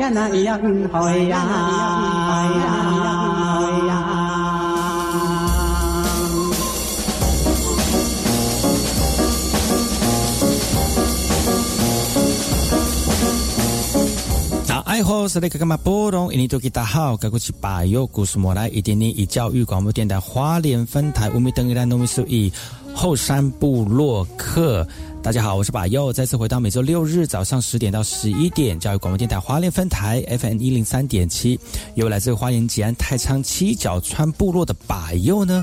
那爱好是那个干嘛波动？印尼多吉大好，该过去把右故事莫来一点点以教育广播电台花莲分台五米等一兰农民数以后山部落客。大家好，我是把右，再次回到每周六日早上十点到十一点，教育广播电台花莲分台 FM 一零三点七，由来自花莲吉安太仓七角川部落的把右呢。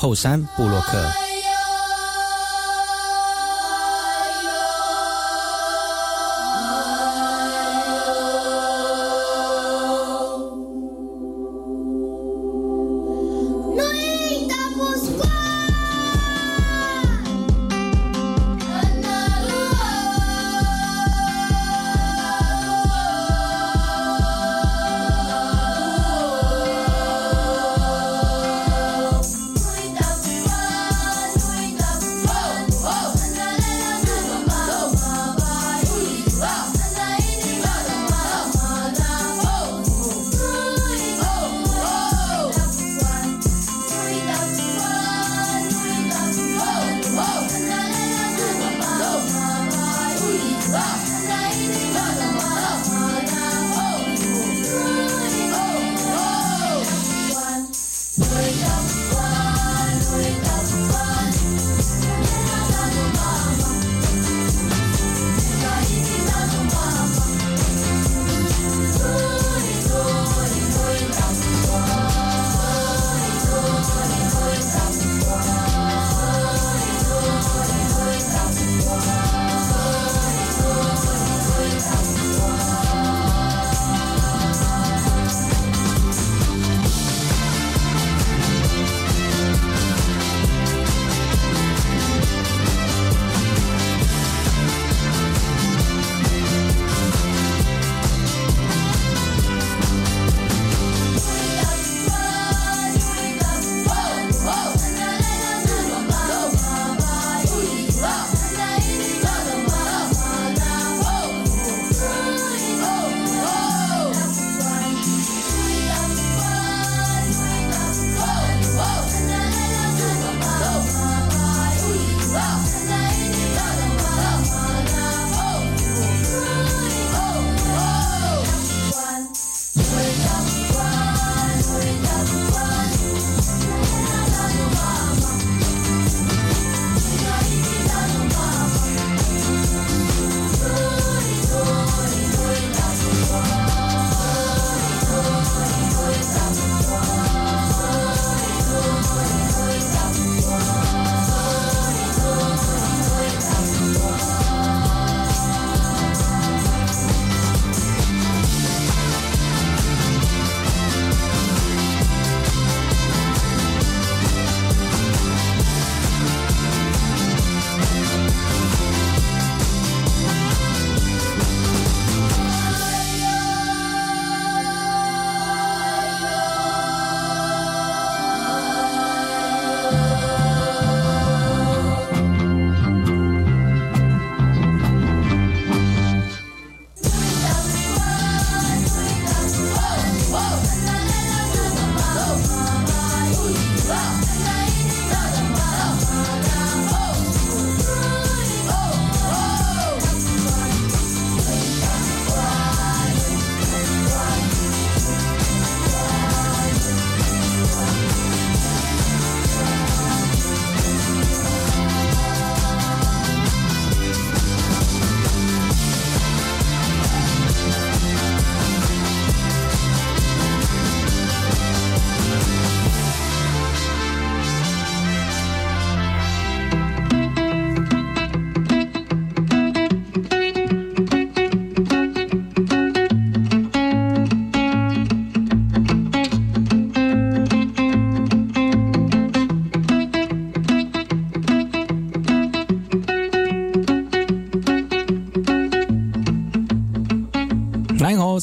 后山布洛克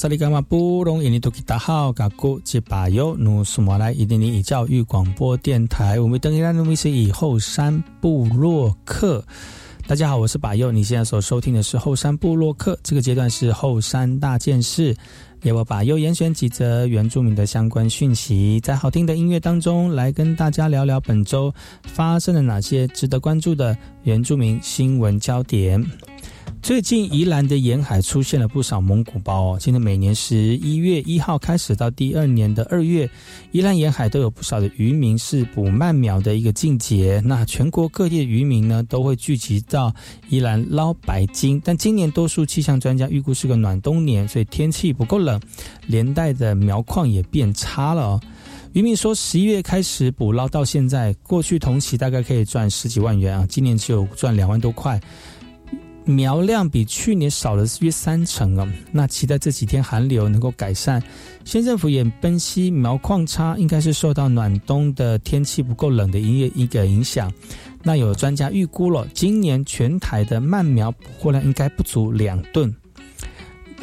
萨利伽马布隆印尼多吉达好，嘎古吉巴尤努苏马来印尼教育广播电台，我们以后山部落客。大家好，我是把佑。你现在所收听的是后山部落客，这个阶段是后山大件事，由我把佑严选几则原住民的相关讯息，在好听的音乐当中来跟大家聊聊本周发生了哪些值得关注的原住民新闻焦点。最近宜兰的沿海出现了不少蒙古包哦。现在每年十一月一号开始到第二年的二月，宜兰沿海都有不少的渔民是捕鳗苗的一个季节。那全国各地的渔民呢都会聚集到宜兰捞白金。但今年多数气象专家预估是个暖冬年，所以天气不够冷，连带的苗况也变差了。渔民说，十一月开始捕捞到现在，过去同期大概可以赚十几万元啊，今年只有赚两万多块。苗量比去年少了约三成啊！那期待这几天寒流能够改善。县政府也分析苗矿差，应该是受到暖冬的天气不够冷的一个一个影响。那有专家预估了，今年全台的蔓苗捕获量应该不足两吨。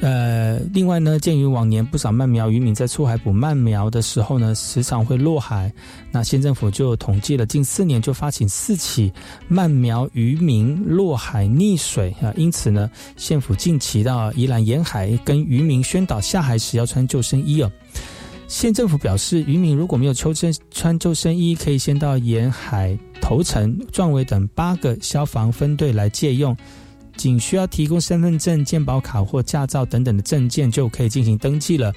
呃，另外呢，鉴于往年不少鳗苗渔民在出海捕鳗苗的时候呢，时常会落海，那县政府就统计了近四年就发起四起鳗苗渔民落海溺水啊，因此呢，县府近期到宜兰沿海跟渔民宣导下海时要穿救生衣哦。县政府表示，渔民如果没有抽身穿救生衣，可以先到沿海头城、壮围等八个消防分队来借用。仅需要提供身份证、健保卡或驾照等等的证件，就可以进行登记了。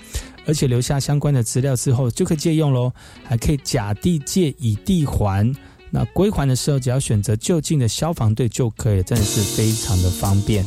而且留下相关的资料之后，就可以借用喽。还可以假地借，以地还。那归还的时候，只要选择就近的消防队就可以，真的是非常的方便。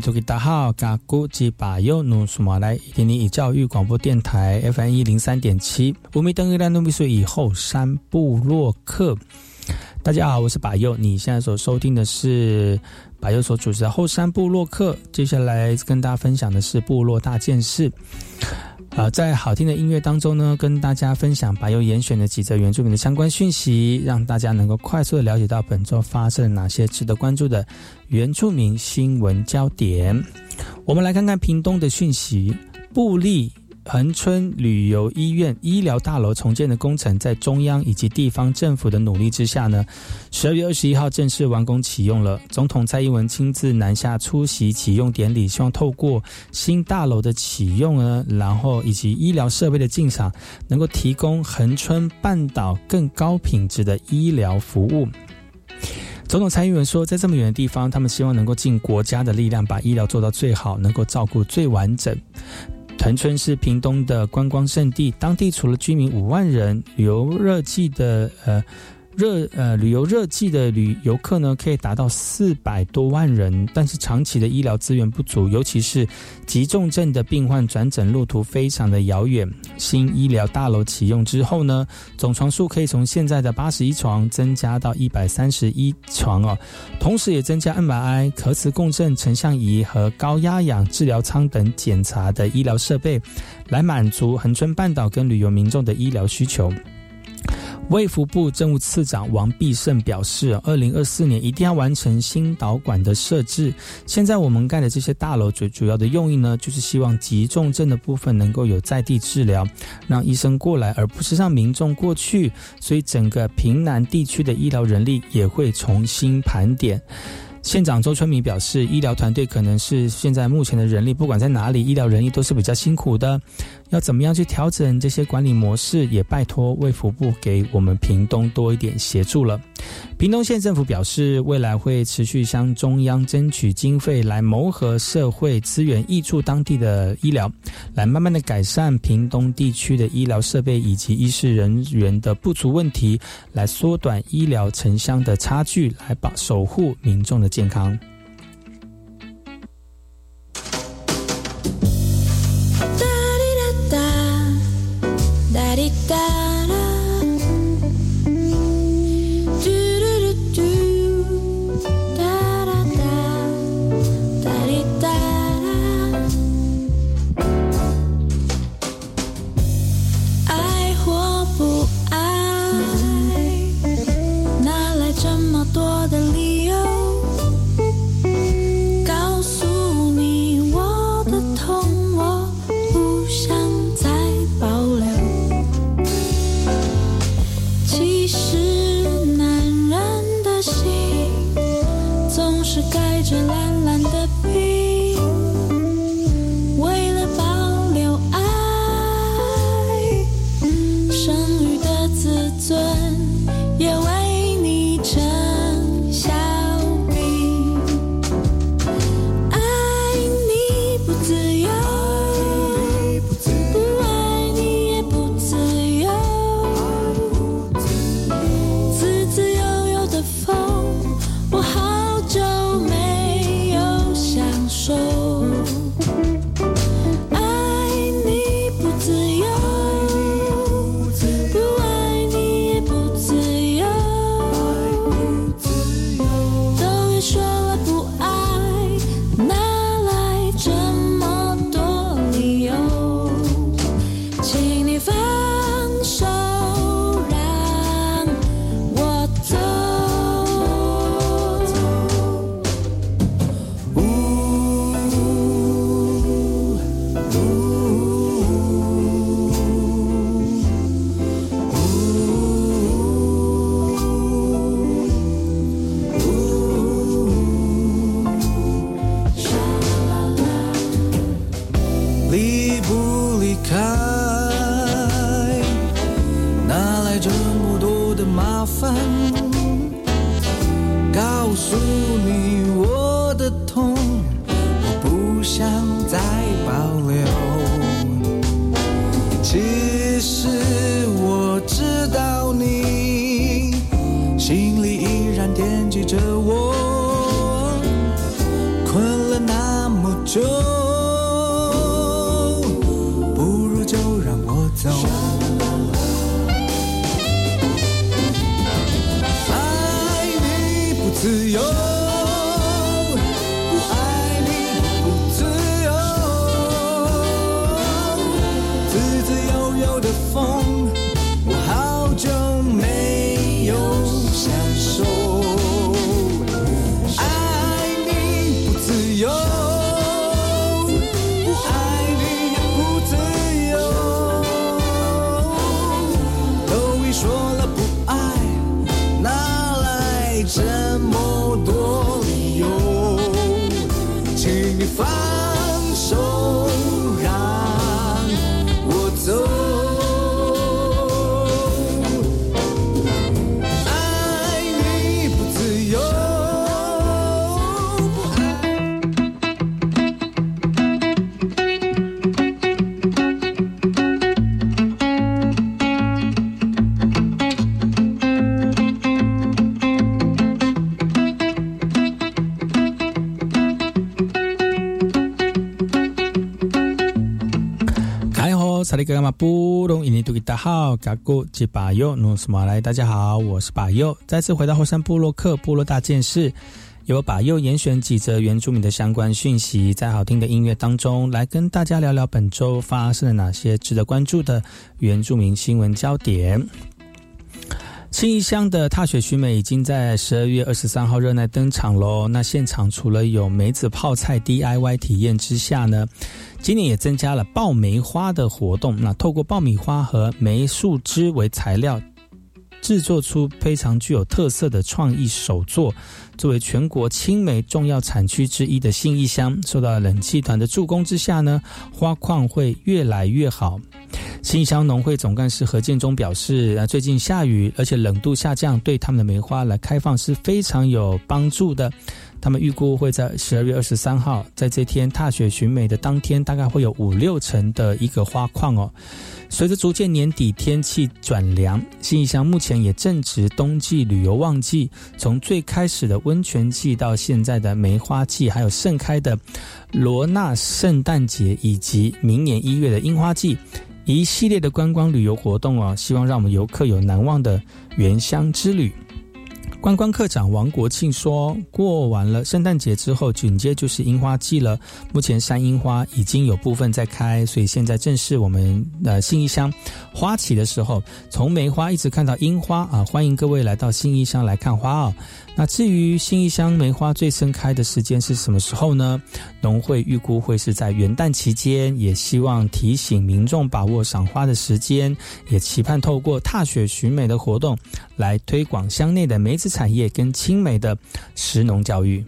布隆印度吉达号嘎古吉巴尤努苏马来印尼教育广播电台 FM 一零三点七乌米登格兰努米苏以后山布洛克。大家好，我是巴佑，你现在所收听的是巴佑所主持的后山布洛克。接下来跟大家分享的是部落大件事。啊，在好听的音乐当中呢，跟大家分享白油严选的几则原住民的相关讯息，让大家能够快速的了解到本周发生了哪些值得关注的原住民新闻焦点。我们来看看屏东的讯息，布利。恒春旅游医院医疗大楼重建的工程，在中央以及地方政府的努力之下呢，十二月二十一号正式完工启用了。总统蔡英文亲自南下出席启用典礼，希望透过新大楼的启用呢，然后以及医疗设备的进场，能够提供恒春半岛更高品质的医疗服务。总统蔡英文说，在这么远的地方，他们希望能够尽国家的力量，把医疗做到最好，能够照顾最完整。藤村是屏东的观光胜地，当地除了居民五万人，旅游热季的呃。热呃旅游热季的旅游客呢，可以达到四百多万人，但是长期的医疗资源不足，尤其是急重症的病患转诊路途非常的遥远。新医疗大楼启用之后呢，总床数可以从现在的八十一床增加到一百三十一床哦，同时也增加 MRI、核磁共振、成像仪和高压氧治疗舱等检查的医疗设备，来满足恒春半岛跟旅游民众的医疗需求。卫福部政务次长王必胜表示，二零二四年一定要完成新导管的设置。现在我们盖的这些大楼，最主要的用意呢，就是希望急重症的部分能够有在地治疗，让医生过来，而不是让民众过去。所以，整个平南地区的医疗人力也会重新盘点。县长周春明表示，医疗团队可能是现在目前的人力，不管在哪里，医疗人力都是比较辛苦的。要怎么样去调整这些管理模式，也拜托卫福部给我们屏东多一点协助了。屏东县政府表示，未来会持续向中央争取经费，来谋合社会资源，挹注当地的医疗，来慢慢的改善屏东地区的医疗设备以及医师人员的不足问题，来缩短医疗城乡的差距，来保守护民众的健康。心里依然大家好，嘎古吉巴尤努斯马来，大家好，我是巴尤，再次回到后山部落客部落大件事，由巴尤严选几则原住民的相关讯息，在好听的音乐当中，来跟大家聊聊本周发生了哪些值得关注的原住民新闻焦点。新义乡的踏雪寻美已经在十二月二十三号热闹登场喽。那现场除了有梅子泡菜 DIY 体验之下呢，今年也增加了爆梅花的活动。那透过爆米花和梅树枝为材料，制作出非常具有特色的创意手作。作为全国青梅重要产区之一的信义乡，受到冷气团的助攻之下呢，花况会越来越好。新乡农会总干事何建中表示，啊，最近下雨，而且冷度下降，对他们的梅花来开放是非常有帮助的。他们预估会在十二月二十三号，在这天踏雪寻梅的当天，大概会有五六成的一个花况哦。随着逐渐年底天气转凉，新义乡目前也正值冬季旅游旺季。从最开始的温泉季，到现在的梅花季，还有盛开的罗纳圣诞节，以及明年一月的樱花季，一系列的观光旅游活动啊，希望让我们游客有难忘的原乡之旅。观光课长王国庆说：“过完了圣诞节之后，紧接就是樱花季了。目前山樱花已经有部分在开，所以现在正是我们的新义乡花期的时候，从梅花一直看到樱花啊！欢迎各位来到新义乡来看花哦。那至于新一乡梅花最盛开的时间是什么时候呢？农会预估会是在元旦期间，也希望提醒民众把握赏花的时间，也期盼透过踏雪寻梅的活动，来推广乡内的梅子产业跟青梅的食农教育。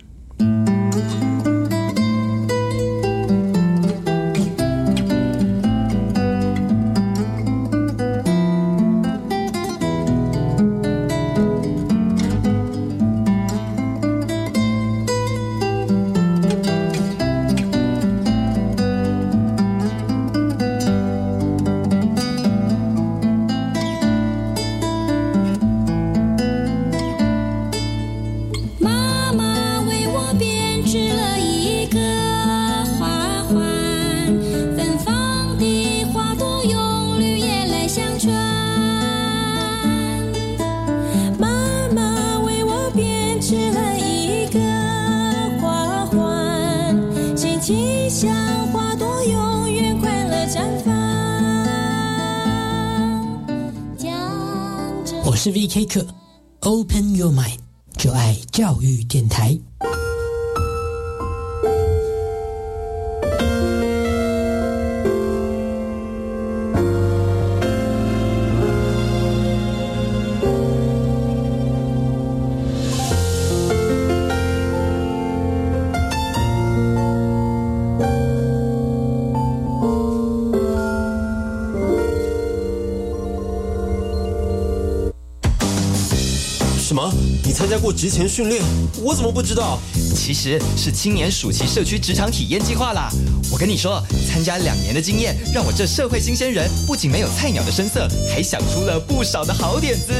职前训练？我怎么不知道？其实是青年暑期社区职场体验计划啦。我跟你说，参加两年的经验，让我这社会新鲜人不仅没有菜鸟的声色，还想出了不少的好点子。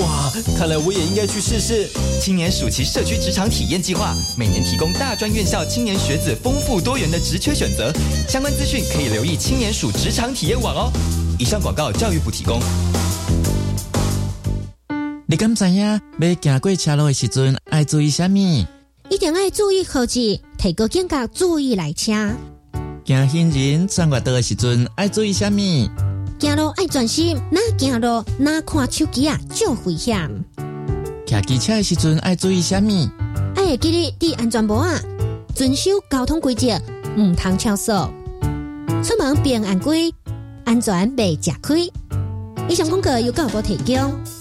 哇，看来我也应该去试试。青年暑期社区职场体验计划每年提供大专院校青年学子丰富多元的职缺选择，相关资讯可以留意青年暑职场体验网哦。以上广告教育部提供。你敢知影要行过车路的时阵爱注意什么？一定要注意科技，提高警觉，注意来车。行行人穿越道的时阵爱注意什么？行路爱专心，哪行路哪看手机啊，就危险。骑机车的时阵爱注意什么？爱记得戴安全帽啊，遵守交通规则，唔通超速。出门平安归，安全未吃亏。以上广告由教育部提供。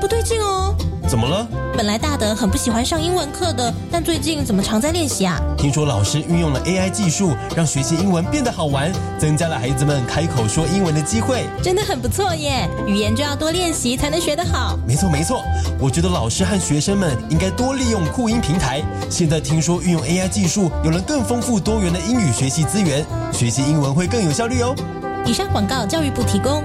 不对劲哦！怎么了？本来大德很不喜欢上英文课的，但最近怎么常在练习啊？听说老师运用了 AI 技术，让学习英文变得好玩，增加了孩子们开口说英文的机会。真的很不错耶！语言就要多练习，才能学得好。没错没错，我觉得老师和学生们应该多利用酷音平台。现在听说运用 AI 技术，有了更丰富多元的英语学习资源，学习英文会更有效率哦。以上广告教育部提供。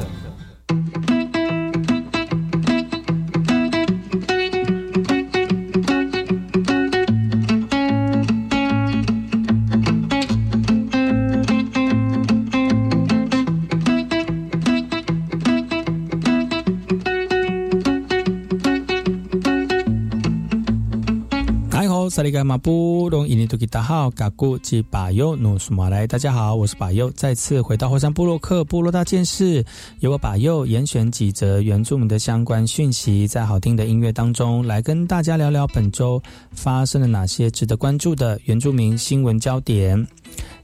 萨利嘎马布隆伊尼图吉达号，嘎古吉巴尤努苏马来，大家好，我是巴尤，再次回到火山部落克部落大件事，由我巴尤严选几则原住民的相关讯息，在好听的音乐当中来跟大家聊聊本周发生了哪些值得关注的原住民新闻焦点。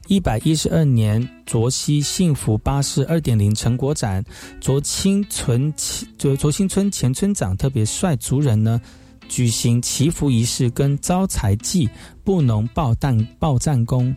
一百一十二年卓西幸福巴士二点零成果展，卓清村就卓新村前村长特别率族人呢。举行祈福仪式跟招财祭，不能报弹报战功。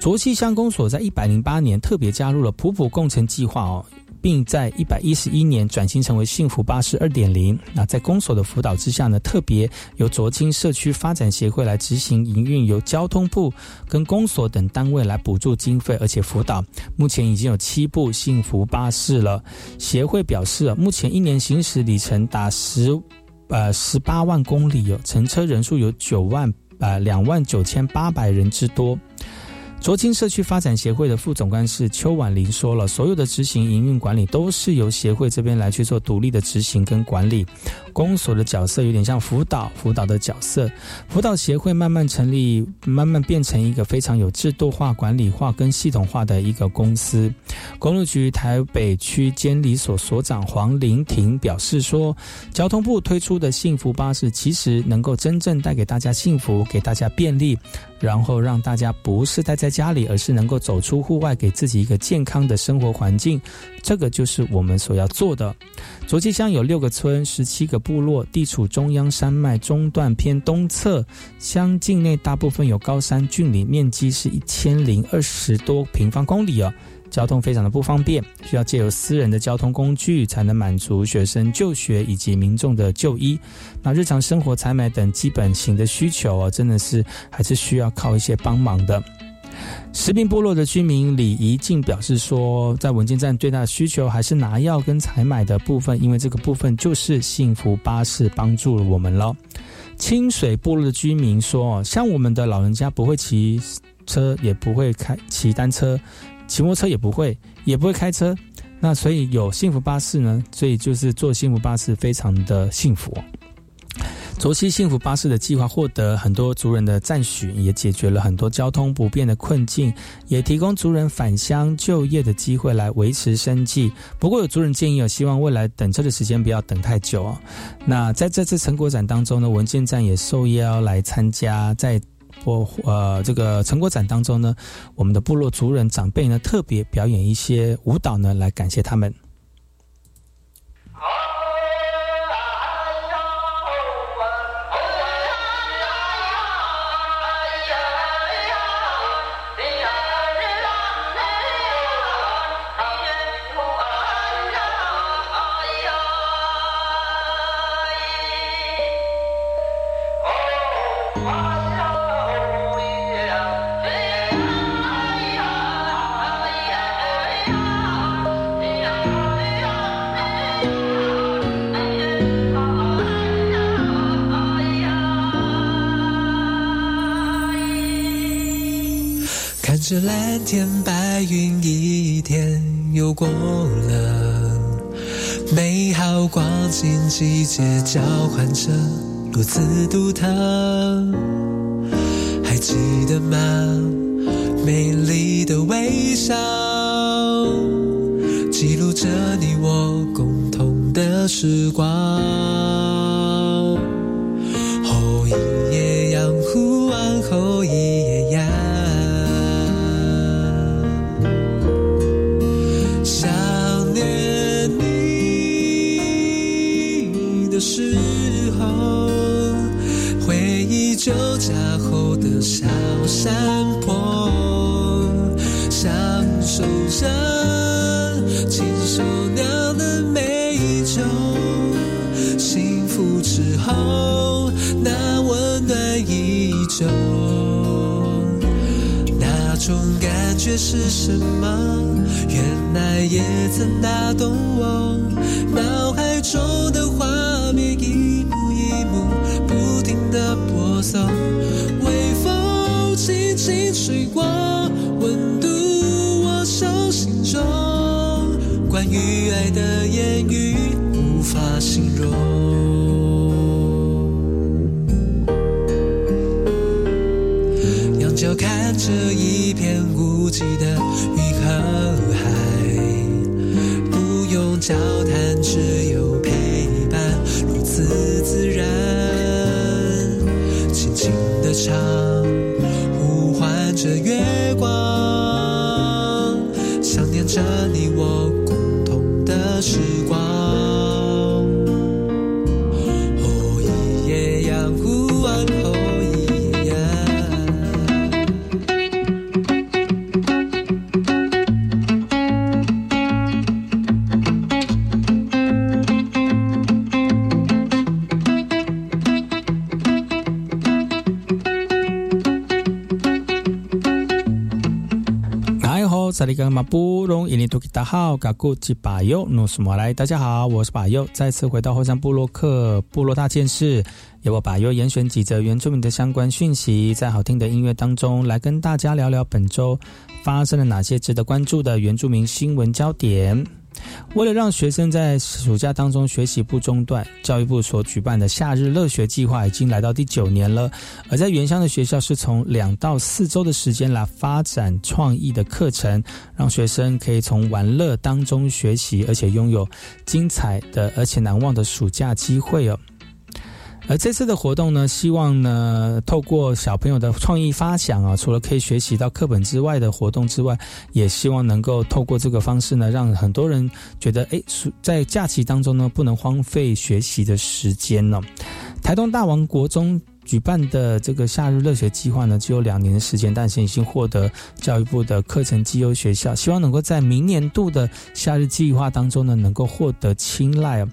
卓溪乡公所在一百零八年特别加入了普普共乘计划哦，并在一百一十一年转型成为幸福巴士二点零。那在公所的辅导之下呢，特别由卓清社区发展协会来执行营运，由交通部跟公所等单位来补助经费，而且辅导。目前已经有七部幸福巴士了。协会表示啊，目前一年行驶里程达十。呃，十八万公里有乘车人数有九万呃两万九千八百人之多。卓青社区发展协会的副总干事邱婉玲说了，所有的执行营运管理都是由协会这边来去做独立的执行跟管理。公所的角色有点像辅导辅导的角色，辅导协会慢慢成立，慢慢变成一个非常有制度化、管理化跟系统化的一个公司。公路局台北区监理所所长黄玲婷表示说，交通部推出的幸福巴士其实能够真正带给大家幸福，给大家便利。然后让大家不是待在家里，而是能够走出户外，给自己一个健康的生活环境。这个就是我们所要做的。卓溪乡有六个村，十七个部落，地处中央山脉中段偏东侧，乡境内大部分有高山峻岭，面积是一千零二十多平方公里哦。交通非常的不方便，需要借由私人的交通工具才能满足学生就学以及民众的就医。那日常生活采买等基本型的需求啊，真的是还是需要靠一些帮忙的。石滨部落的居民李怡静表示说，在文件站最大的需求还是拿药跟采买的部分，因为这个部分就是幸福巴士帮助了我们了。清水部落的居民说，像我们的老人家不会骑车，也不会开骑单车。骑摩托车也不会，也不会开车，那所以有幸福巴士呢，所以就是坐幸福巴士非常的幸福。卓西幸福巴士的计划获得很多族人的赞许，也解决了很多交通不便的困境，也提供族人返乡就业的机会来维持生计。不过有族人建议，有希望未来等车的时间不要等太久哦。那在这次成果展当中呢，文件站也受邀来参加，在或呃这个成果展当中呢，我们的部落族人长辈呢特别表演一些舞蹈呢，来感谢他们。过了，美好光景季节交换着，如此独特。还记得吗？美丽的微笑，记录着你我共同的时光。是什么？原来也曾打动我。脑海中的画面一幕一幕不停的播送，微风轻轻吹过，温度我手心中。关于爱的言语无法形容。无际的云和海，不用交哎吼，萨利格马布隆伊尼图吉达好，嘎古吉巴尤努斯莫来，大家好，我是巴尤，再次回到后山部落克部落大件事，由我巴尤严选几则原住民的相关讯息，在好听的音乐当中来跟大家聊聊本周发生了哪些值得关注的原住民新闻焦点。为了让学生在暑假当中学习不中断，教育部所举办的夏日乐学计划已经来到第九年了。而在原乡的学校是从两到四周的时间来发展创意的课程，让学生可以从玩乐当中学习，而且拥有精彩的而且难忘的暑假机会哦。而这次的活动呢，希望呢，透过小朋友的创意发想啊，除了可以学习到课本之外的活动之外，也希望能够透过这个方式呢，让很多人觉得，诶，在假期当中呢，不能荒废学习的时间呢、台东大王国中举办的这个夏日热学计划呢，只有两年的时间，但是已经获得教育部的课程绩优学校，希望能够在明年度的夏日计划当中呢，能够获得青睐。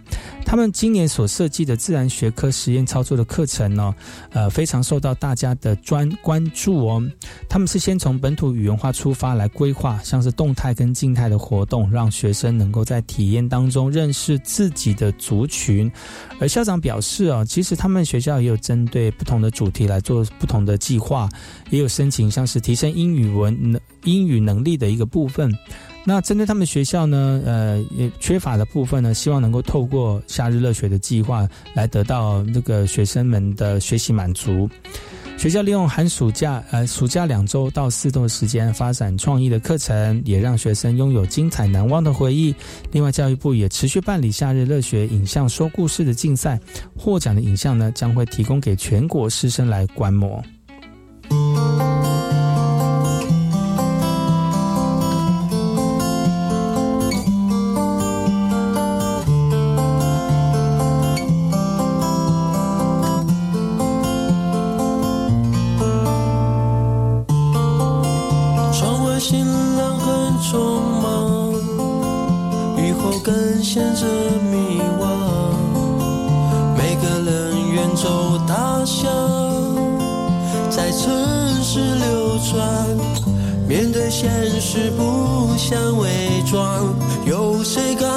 他们今年所设计的自然学科实验操作的课程呢、呃，非常受到大家的专关注哦。他们是先从本土语言化出发来规划，像是动态跟静态的活动，让学生能够在体验当中认识自己的族群。而校长表示哦，其实他们学校也有针对不同的主题来做不同的计划，也有申请像是提升英语文能英语能力的一个部分。那针对他们学校呢，呃，也缺乏的部分呢，希望能够透过夏日热血的计划来得到那个学生们的学习满足。学校利用寒暑假，呃，暑假两周到四周的时间发展创意的课程，也让学生拥有精彩难忘的回忆。另外，教育部也持续办理夏日乐学影像说故事的竞赛，获奖的影像呢，将会提供给全国师生来观摩。在城市流转。面对现实不想伪装，有谁看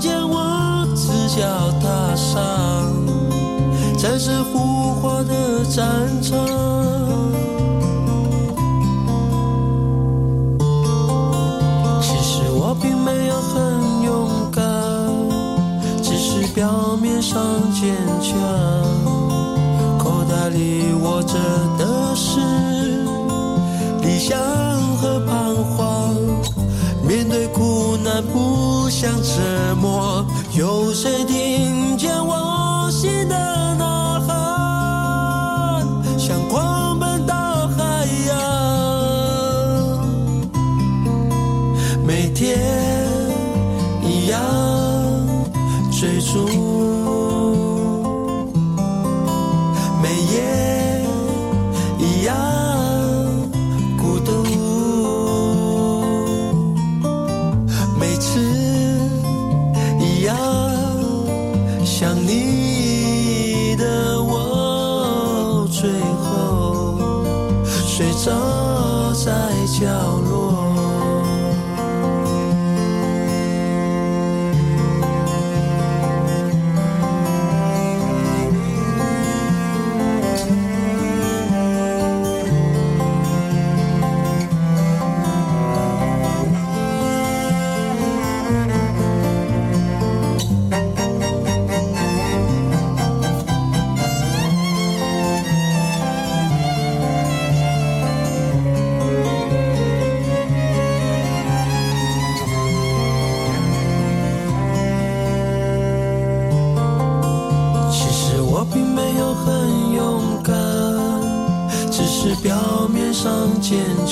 见我赤脚踏上战胜浮华的战场？其实我并没有很勇敢，只是表面上坚强。口袋里握着是理想和彷徨。面对苦难不想沉默，有谁听见我心的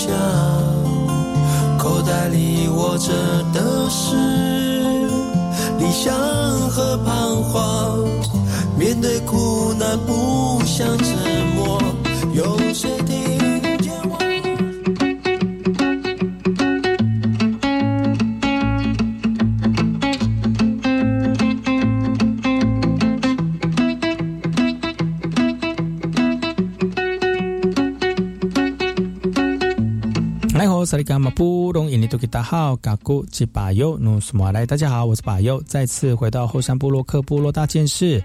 坚强。口袋里握着的是理想和彷徨。面对苦难不想沉大家好，嘎古吉巴尤努斯马来，大家好，我是巴尤，再次回到后山部落克部落大件事，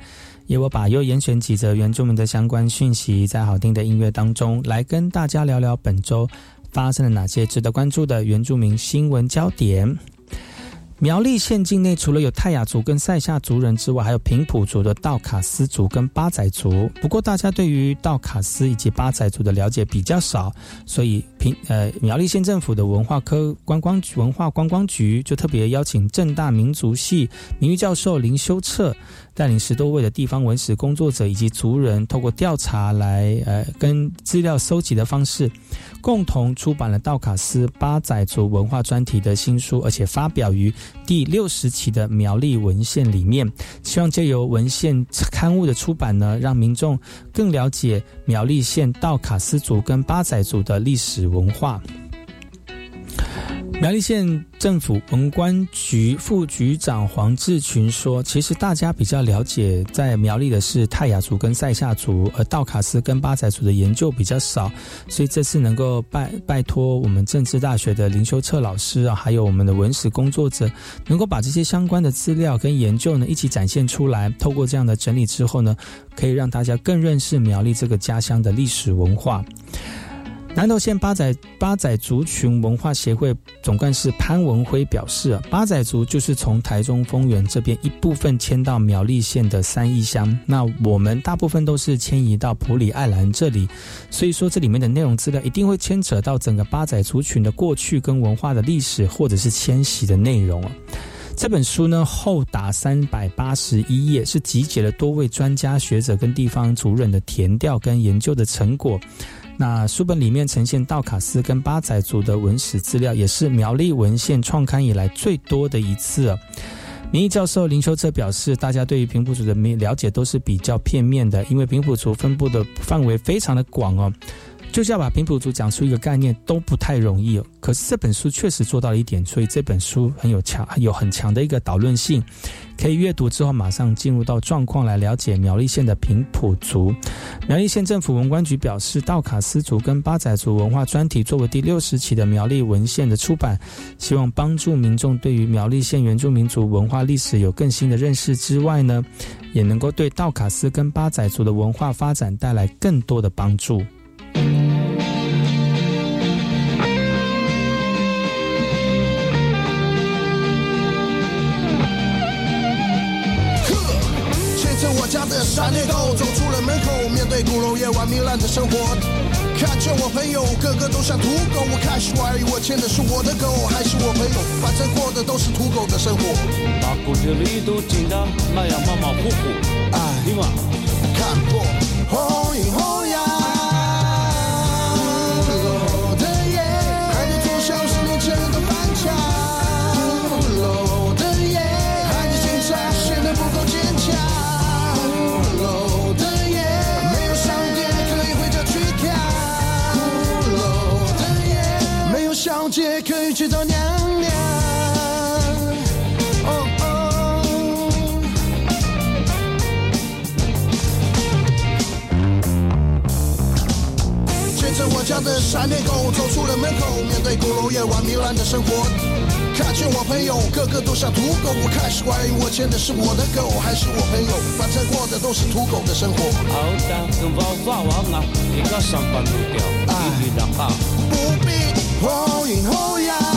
由我巴尤严选几则原住民的相关讯息，在好听的音乐当中，来跟大家聊聊本周发生了哪些值得关注的原住民新闻焦点。苗栗县境内除了有泰雅族跟塞夏族人之外，还有平埔族的道卡斯族跟八仔族。不过，大家对于道卡斯以及八仔族的了解比较少，所以平呃苗栗县政府的文化科观光局文化观光局就特别邀请正大民族系名誉教授林修策，带领十多位的地方文史工作者以及族人，透过调查来呃跟资料搜集的方式，共同出版了道卡斯巴仔族文化专题的新书，而且发表于第六十期的苗栗文献里面。希望借由文献刊物的出版呢，让民众更了解苗栗县道卡斯族跟巴仔族的历史文化。苗栗县政府文官局副局长黄志群说：“其实大家比较了解在苗栗的是泰雅族跟塞夏族，而道卡斯跟巴仔族的研究比较少，所以这次能够拜拜托我们政治大学的林修策老师啊，还有我们的文史工作者，能够把这些相关的资料跟研究呢一起展现出来。透过这样的整理之后呢，可以让大家更认识苗栗这个家乡的历史文化。”南投县八仔八仔族群文化协会总干事潘文辉表示，八仔族就是从台中丰原这边一部分迁到苗栗县的三义乡，那我们大部分都是迁移到普里爱兰这里，所以说这里面的内容资料一定会牵扯到整个八仔族群的过去跟文化的历史，或者是迁徙的内容这本书呢厚达三百八十一页，是集结了多位专家学者跟地方族人的填调跟研究的成果。那书本里面呈现道卡斯跟八仔族的文史资料，也是苗栗文献创刊以来最多的一次。名义教授林秋泽表示，大家对于平埔族的了解都是比较片面的，因为平埔族分布的范围非常的广哦。就是要把平埔族讲出一个概念都不太容易。可是这本书确实做到了一点，所以这本书很有强、有很强的一个导论性，可以阅读之后马上进入到状况来了解苗栗县的平埔族。苗栗县政府文官局表示，道卡斯族跟八仔族文化专题作为第六十期的苗栗文献的出版，希望帮助民众对于苗栗县原住民族文化历史有更新的认识之外呢，也能够对道卡斯跟八仔族的文化发展带来更多的帮助。山猎狗走出了门口，面对鼓楼夜晚糜烂的生活，看见我朋友个个都像土狗，我开始怀疑我牵的是我的狗还是我朋友，反正过的都是土狗的生活。把骨子里都紧张，那样马马虎虎，哎，听嘛，看破红阴红去找娘娘。哦哦。牵着我家的闪电狗走出了门口，面对鼓楼夜晚糜烂的生活，看见我朋友个个都像土狗，我开始怀疑我牵的是我的狗还是我朋友，反正过的都是土狗的生活。好的，跟娃娃王啊，一个上班路掉，一。不必。后影后阳，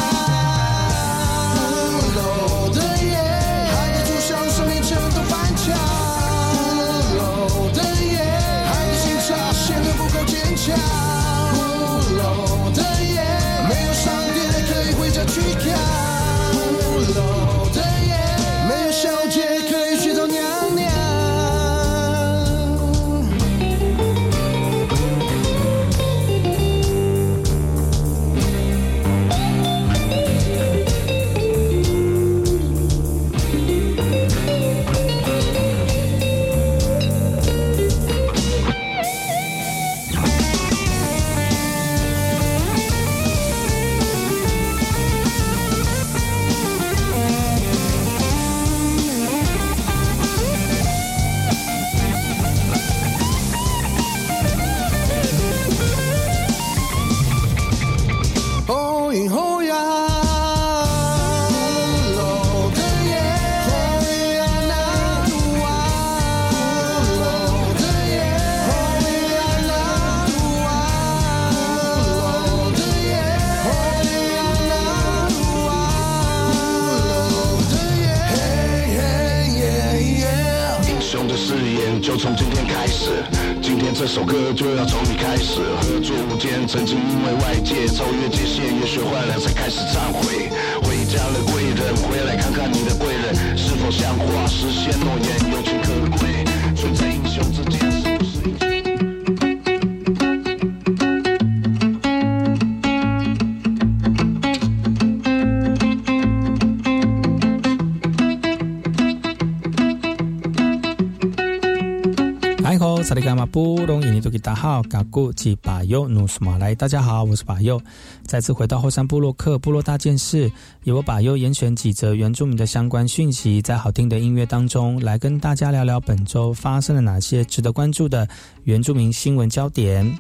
达好，嘎古吉巴尤努斯马来，大家好，我是巴尤，再次回到后山部落克部落大件事，由我巴尤严选几则原住民的相关讯息，在好听的音乐当中，来跟大家聊聊本周发生了哪些值得关注的原住民新闻焦点。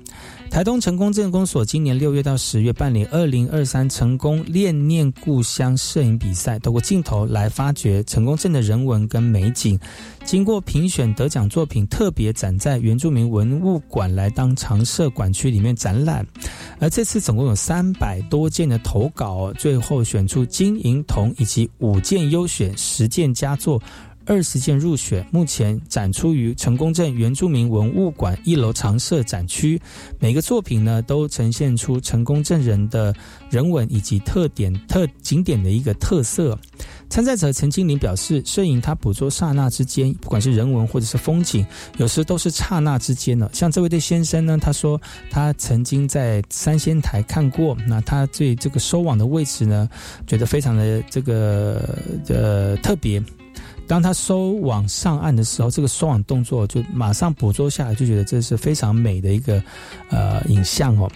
台东成功镇公所今年六月到十月办理二零二三成功恋念故乡摄影比赛，透过镜头来发掘成功镇的人文跟美景。经过评选得奖作品，特别展在原住民文物馆来当常设馆区里面展览。而这次总共有三百多件的投稿，最后选出金银铜以及五件优选，十件佳作。二十件入选，目前展出于成功镇原住民文物馆一楼常设展区。每个作品呢，都呈现出成功镇人的人文以及特点、特景点的一个特色。参赛者陈金玲表示，摄影他捕捉刹那之间，不管是人文或者是风景，有时都是刹那之间呢。像这位对先生呢，他说他曾经在三仙台看过，那他对这个收网的位置呢，觉得非常的这个呃特别。当他收网上岸的时候，这个收网动作就马上捕捉下来，就觉得这是非常美的一个呃影像哦。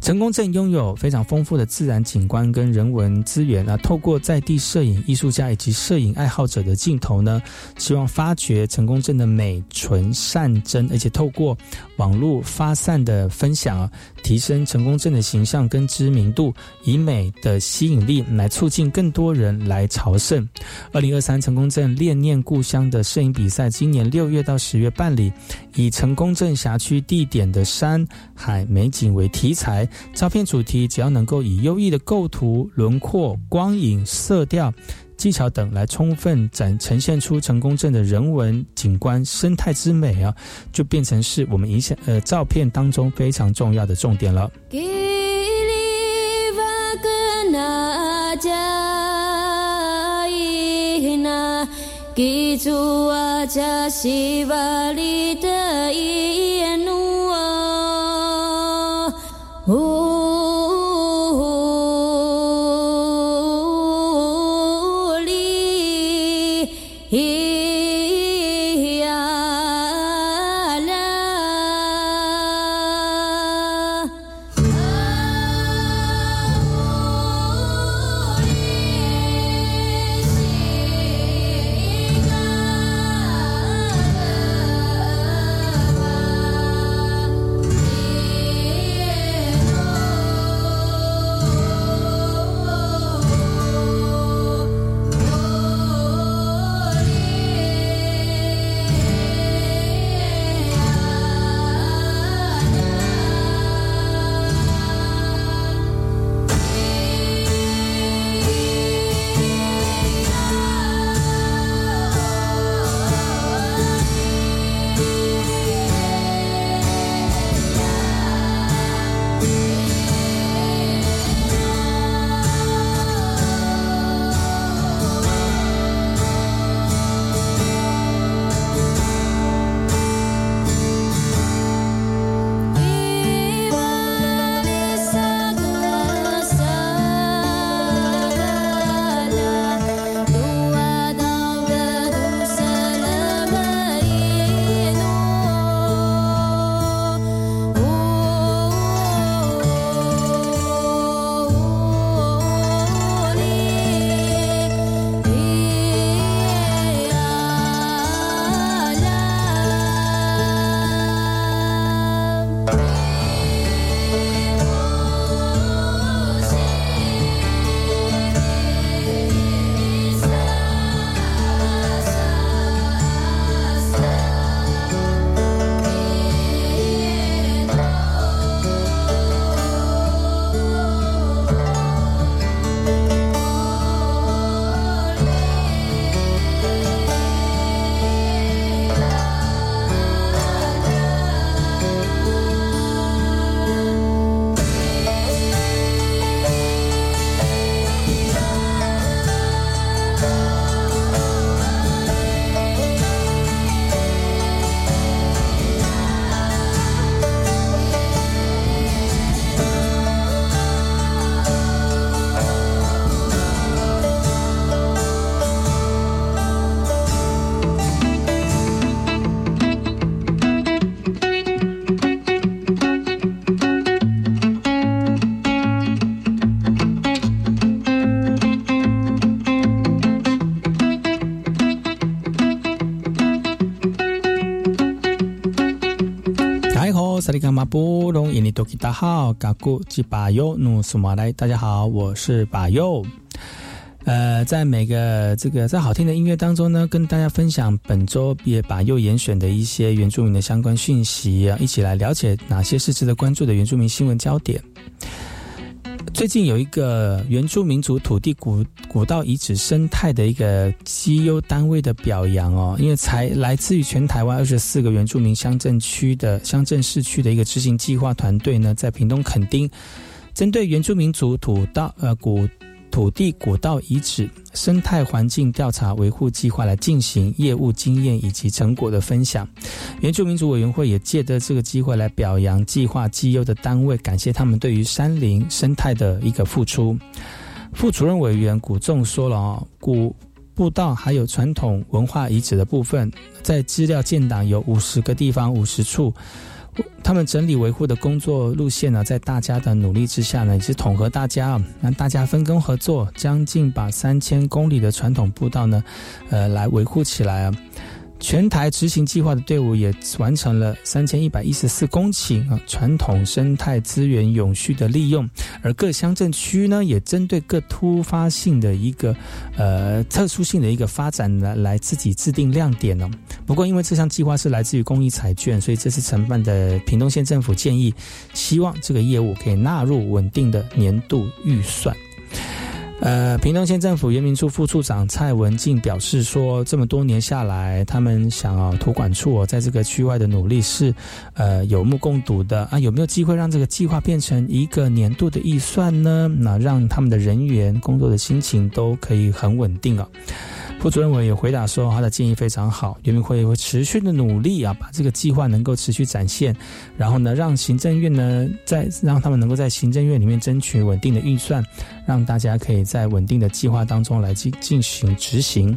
成功镇拥有非常丰富的自然景观跟人文资源啊，透过在地摄影艺术家以及摄影爱好者的镜头呢，希望发掘成功镇的美、纯、善、真，而且透过网络发散的分享啊，提升成功镇的形象跟知名度，以美的吸引力来促进更多人来朝圣。二零二三成功镇恋念故乡的摄影比赛，今年六月到十月办理，以成功镇辖区地点的山海美景为题材。材照片主题只要能够以优异的构图、轮廓、光影、色调、技巧等来充分展呈现出成功镇的人文景观、生态之美啊，就变成是我们影响呃照片当中非常重要的重点了。萨利卡马布隆伊尼多吉达好，嘎古吉巴尤努苏马来，大家好，我是巴尤。呃，在每个这个在好听的音乐当中呢，跟大家分享本周也把又严选的一些原住民的相关讯息啊，一起来了解哪些是值得关注的原住民新闻焦点。最近有一个原住民族土地古古道遗址生态的一个绩优单位的表扬哦，因为才来自于全台湾二十四个原住民乡镇区的乡镇市区的一个执行计划团队呢，在屏东垦丁，针对原住民族土道呃古。土地古道遗址生态环境调查维护计划来进行业务经验以及成果的分享。原住民族委员会也借得这个机会来表扬计划绩优的单位，感谢他们对于山林生态的一个付出。副主任委员古仲说了哦，古步道还有传统文化遗址的部分，在资料建档有五十个地方五十处。他们整理维护的工作路线呢，在大家的努力之下呢，也是统合大家啊，让大家分工合作，将近把三千公里的传统步道呢，呃，来维护起来啊。全台执行计划的队伍也完成了三千一百一十四公顷啊传统生态资源永续的利用，而各乡镇区呢也针对各突发性的一个呃特殊性的一个发展来来自己制定亮点呢。不过因为这项计划是来自于公益彩券，所以这次承办的屏东县政府建议，希望这个业务可以纳入稳定的年度预算。呃，屏东县政府原民处副处长蔡文静表示说，这么多年下来，他们想啊，土管处哦，在这个区外的努力是，呃，有目共睹的啊。有没有机会让这个计划变成一个年度的预算呢？那让他们的人员工作的心情都可以很稳定啊。副主任委也回答说，他的建议非常好，原民会会持续的努力啊，把这个计划能够持续展现，然后呢，让行政院呢，在让他们能够在行政院里面争取稳定的预算，让大家可以在稳定的计划当中来进进行执行。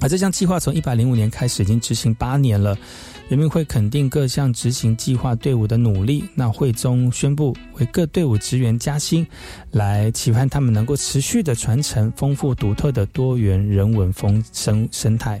而这项计划从一百零五年开始，已经执行八年了。人民会肯定各项执行计划队伍的努力，那会中宣布为各队伍职员加薪，来期盼他们能够持续的传承丰富独特的多元人文风生生态。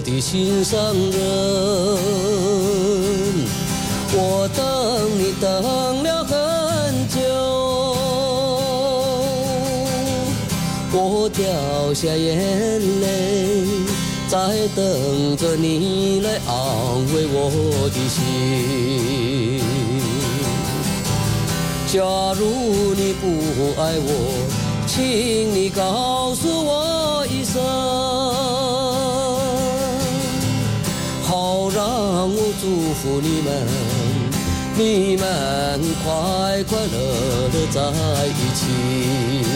我的心上人，我等你等了很久，我掉下眼泪，在等着你来安慰我的心。假如你不爱我。请你告诉我一声，祝福你们，你们快快乐乐在一起。